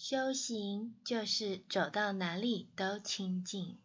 修行就是走到哪里都清净。